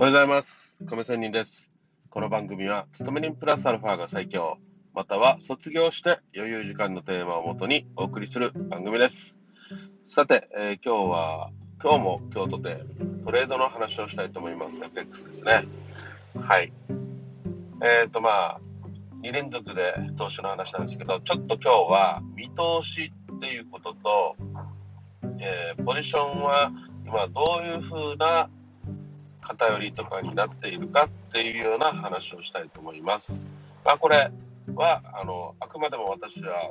おはようございます。亀仙人です。この番組は、勤め人プラスアルファが最強、または卒業して余裕時間のテーマをもとにお送りする番組です。さて、えー今日は、今日も京都でトレードの話をしたいと思います。FX ですね。はい。えっ、と、まあ、2連続で投資の話なんですけど、ちょっと今日は見通しっていうことと、えーポジションは今どういう風な偏りとかになっているかっていうような話をしたいと思います。まあ、これはあのあくまでも私は、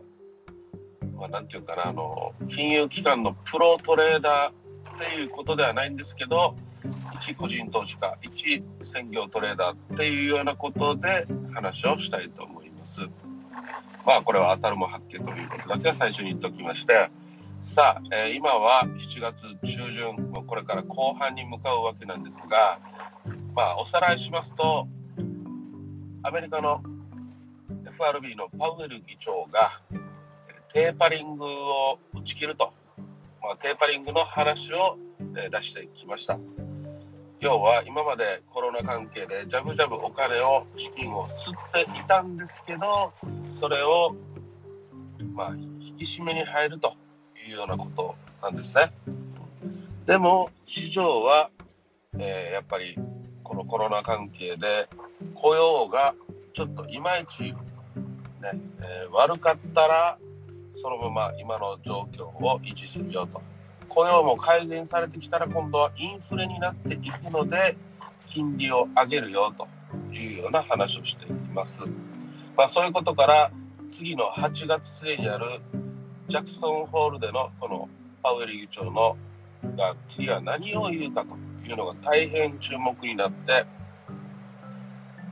まあ、ていうかなあの金融機関のプロトレーダーっていうことではないんですけど一個人投資家一専業トレーダーっていうようなことで話をしたいと思います。まあこれは当たるも発見ということだけは最初に言っておきましてさあ、えー今は7月中旬これから後半に向かうわけなんですがまあおさらいしますとアメリカの FRB のパウエル議長がテーパリングを打ち切ると、まあ、テーパリングの話をえ出してきました。要は今までコロナ関係でジャブジャブお金を資金を吸っていたんですけどそれをまあ引き締めに入ると。いうようなことなんですね。でも市場は、えーやっぱりこのコロナ関係で雇用がちょっといまいち、ねえー悪かったらそのまま今の状況を維持するよと雇用も改善されてきたら今度はインフレになっていくので金利を上げるよというような話をしています。まあ、そういうことから次の8月末にあるジャクソンホールでのこのパウエル議長のが次は何を言うかというのが大変注目になって、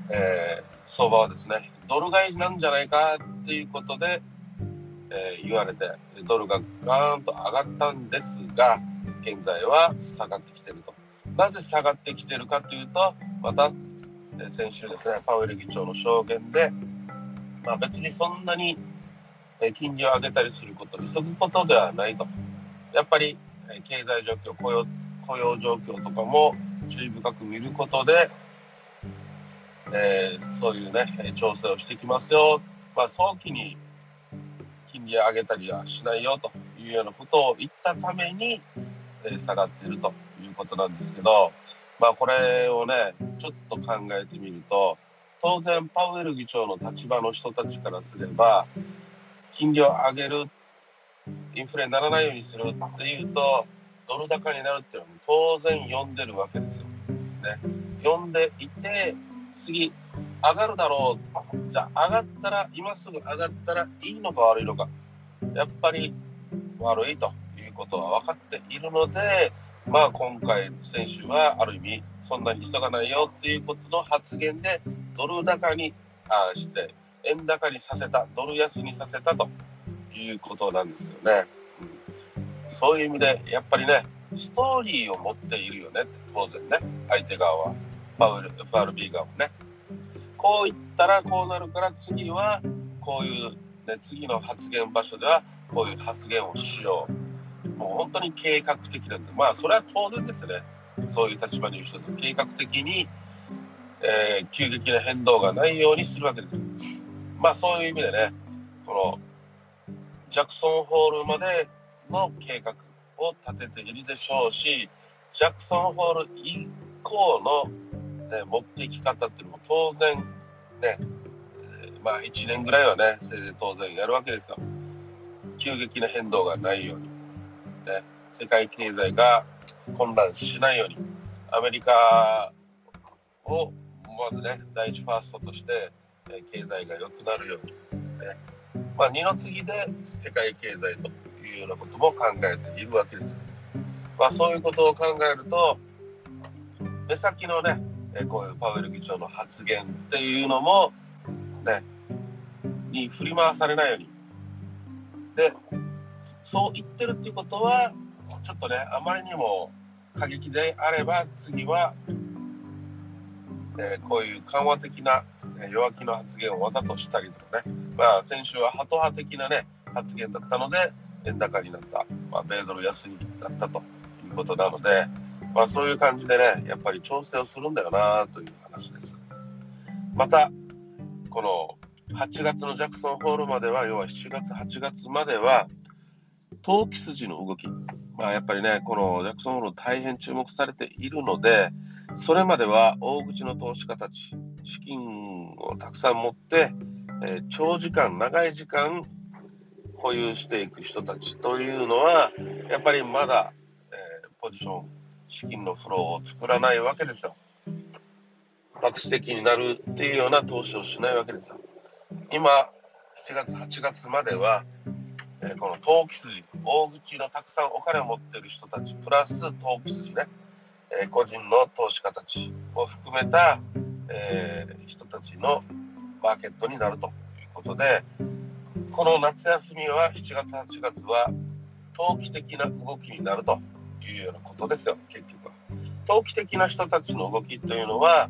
えー相場はですねドル買いなんじゃないかっていうことで、えー言われてドルがガーンと上がったんですが現在は下がってきていると。なぜ下がってきているかというとまた、えー先週ですねパウエル議長の証言で、まあ、別にそんなにえ金利を上げたりすること、急ぐことではないと。やっぱり、え経済状況、雇用雇用状況とかも注意深く見ることで、えーそういうね、調整をしてきますよ。まあ、早期に金利を上げたりはしないよというようなことを言ったために、え下がっているということなんですけど、まあ、これをね、ちょっと考えてみると、当然、パウエル議長の立場の人たちからすれば、金利を上げる、インフレにならないようにするっていうと、ドル高になるっていうのは当然読んでるわけですよ。ね。読んでいて、次、上がるだろう。じゃあ、上がったら、今すぐ上がったらいいのか悪いのか。やっぱり悪いということは分かっているので、まあ今回、先週はある意味、そんなに急がないよっていうことの発言で、ドル高に、あ失礼、円高にさせた、ドル安にさせたということなんですよね。うんそういう意味で、やっぱりね、ストーリーを持っているよねって、当然ね、相手側は、パウル FRB 側もね。こう言ったらこうなるから、次はこういう、ね、次の発言場所ではこういう発言をしよう。もう本当に計画的なんで、まあ、それは当然ですね。そういう立場にいる人と計画的に、えー急激な変動がないようにするわけです。まあそういう意味でね、このジャクソンホールまでの計画を立てているでしょうし、ジャクソンホール以降の、ね、持っていき方っていうのも当然ね、まあ1年ぐらいはね、せいぜい当然やるわけですよ。急激な変動がないように、ね、世界経済が混乱しないように、アメリカをまずね、第一ファーストとして、え経済が良くなるように、ねまあ、二の次で世界経済というようなことも考えているわけですよ。まあ、そういうことを考えると、目先のね、えこういうパウエル議長の発言っていうのも、ね、に振り回されないように。で、そう言ってるっていうことは、ちょっとね、あまりにも過激であれば、次は、えーこういう緩和的なえ弱気の発言をわざとしたりとかね、まあ、先週はハト派的な、ね、発言だったので、円高になった、まあ、米ドル安になったということなので、まあそういう感じでね、やっぱり調整をするんだよなという話です。また、この8月のジャクソンホールまでは、要は7月、8月までは、投機筋の動き、まあ、やっぱりね、このジャクソンホール大変注目されているので、それまでは大口の投資家たち、資金をたくさん持って、えー、長時間、長い時間保有していく人たちというのは、やっぱりまだ、えー、ポジション、資金のフローを作らないわけですよ。爆死的になるっていうような投資をしないわけですよ。今、7月、8月までは、えー、この投機筋、大口のたくさんお金を持ってる人たち、プラス投機筋ね、え、個人の投資家たちを含めた、え、人たちのマーケットになるということで、この夏休みは7月、8月は投機的な動きになるというようなことですよ、結局は。投機的な人たちの動きというのは、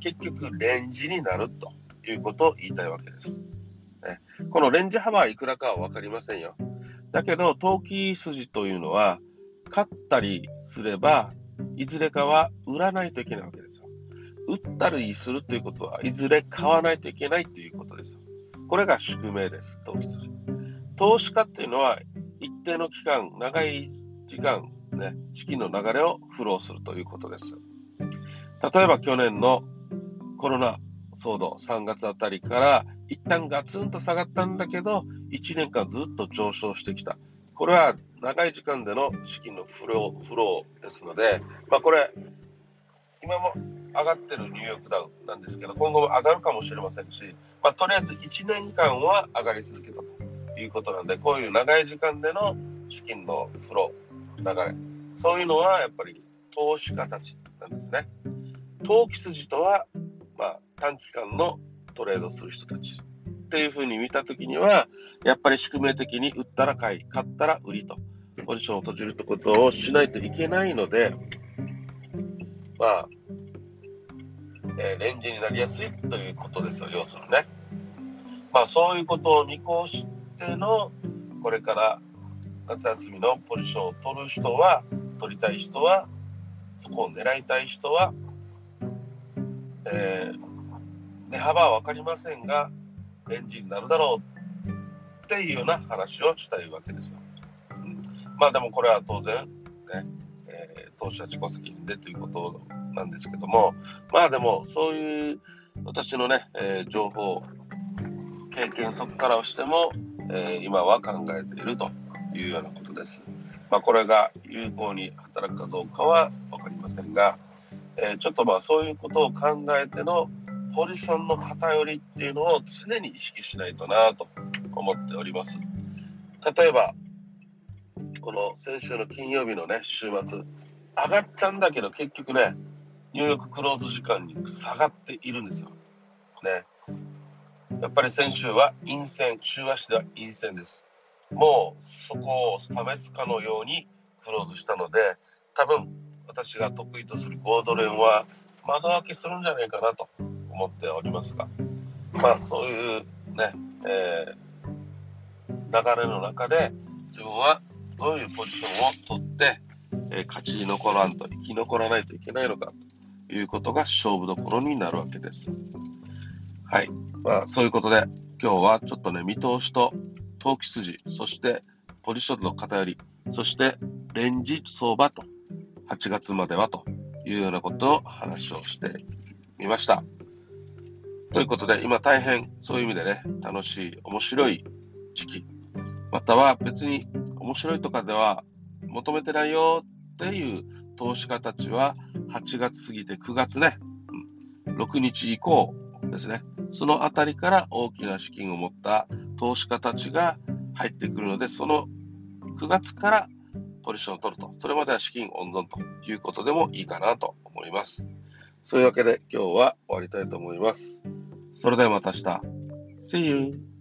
結局レンジになるということを言いたいわけです。ね、このレンジ幅はいくらかは分かりませんよ。だけど、投機筋というのは、勝ったりすれば、いずれかは売らないといけないわけですよ。売ったりするということは、いずれ買わないといけないということですよ。これが宿命です、投機筋。投資家っていうのは、一定の期間、長い時間、ね、資金の流れをフローするということです。例えば去年のコロナ騒動、3月あたりから一旦ガツンと下がったんだけど、1年間ずっと上昇してきた。これは長い時間での資金のフローフローですので、まあ、これ、今も上がってるニューヨークダウンなんですけど、今後も上がるかもしれませんし、まあ、とりあえず1年間は上がり続けたということなんで、こういう長い時間での資金のフロー、流れ、そういうのはやっぱり投資家たちなんですね。投機筋とは、まあ、短期間のトレードする人たちっていうふうに見たときには、やっぱり宿命的に売ったら買い、買ったら売りと、ポジションを閉じるってことをしないといけないので、まあ、えー、レンジになりやすいということですよ、要するにね。まあ、そういうことを見越しての、これから夏休みのポジションを取る人は、取りたい人は、そこを狙いたい人は、えー、値幅は分かりませんが、レンジになるだろうっていうような話をしたいわけですよ。うん、まあでもこれは当然、ね、えー、投資は自己責任でということなんですけども、まあでもそういう私のね、えー、情報、経験そこからしても、えー、今は考えているというようなことです。まあ、これが有効に働くかどうかは分かりませんが、えー、ちょっとまあそういうことを考えてのポジションの偏りっていうのを常に意識しないとなと思っております。例えば、この先週の金曜日のね、週末、上がったんだけど結局ね、ニューヨーククローズ時間に下がっているんですよ。ね。やっぱり先週は陰線、週足では陰線です。もうそこを試すかのようにクローズしたので、多分私が得意とするゴードレンは窓開けするんじゃないかなと思っておりますが、まあそういうね、えー、流れの中で自分はどういうポジションを取って、えー、勝ち残らんと、生き残らないといけないのかということが勝負どころになるわけです。はい。まあそういうことで今日はちょっとね、見通しと投機筋、そしてポジションの偏り、そしてレンジ相場と8月まではというようなことを話をしてみました。ということで、今大変そういう意味でね、楽しい、面白い時期、または別に面白いとかでは求めてないよっていう投資家たちは、8月過ぎて9月ね、6日以降ですね、そのあたりから大きな資金を持った投資家たちが入ってくるので、その9月からポジションを取ると。それまでは資金温存ということでもいいかなと思います。そういうわけで今日は終わりたいと思います。それではまた明日。See you!